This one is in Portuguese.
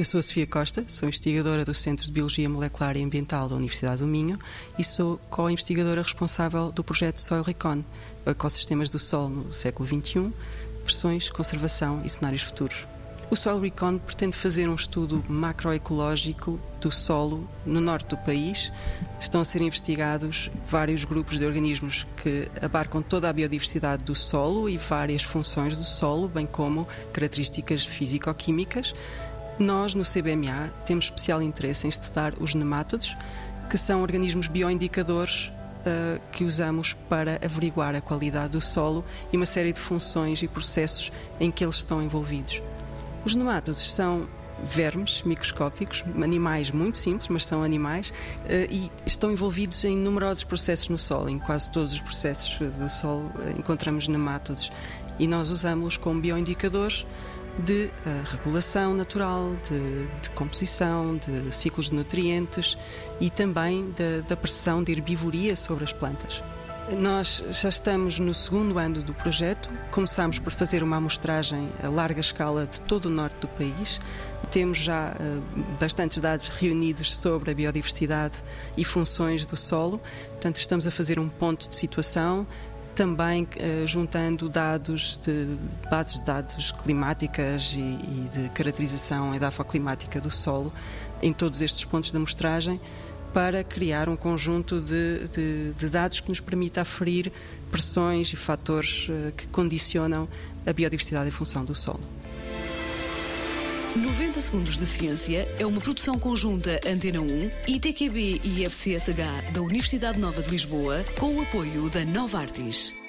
Eu sou a Sofia Costa, sou investigadora do Centro de Biologia Molecular e Ambiental da Universidade do Minho e sou co-investigadora responsável do projeto Soil Recon, do Sol no século XXI, versões, conservação e cenários futuros. O Soil Recon pretende fazer um estudo macroecológico do solo no norte do país. Estão a ser investigados vários grupos de organismos que abarcam toda a biodiversidade do solo e várias funções do solo, bem como características físico-químicas. Nós, no CBMA, temos especial interesse em estudar os nemátodos, que são organismos bioindicadores Uh, que usamos para averiguar a qualidade do solo e uma série de funções e processos em que eles estão envolvidos. Os nemátodos são vermes microscópicos, animais muito simples, mas são animais, eh, e estão envolvidos em numerosos processos no solo. Em quase todos os processos do solo eh, encontramos nemátodos e nós usamos-los como bioindicadores de uh, regulação natural, de, de, composição, de ciclos de nutrientes e também da pressão de herbivoria sobre as plantas. Nós já estamos no segundo ano do projeto. Começamos por fazer uma amostragem a larga escala de todo o norte do país. Temos já uh, bastantes dados reunidos sobre a biodiversidade e funções do solo. Portanto, estamos a fazer um ponto de situação, também uh, juntando dados de bases de dados climáticas e, e de caracterização edafoclimática do solo em todos estes pontos de amostragem para criar um conjunto de, de, de dados que nos permita aferir pressões e fatores uh, que condicionam a biodiversidade em função do solo. 90 Segundos de Ciência é uma produção conjunta Antena 1, ITQB e FCSH da Universidade Nova de Lisboa, com o apoio da Nova Artis.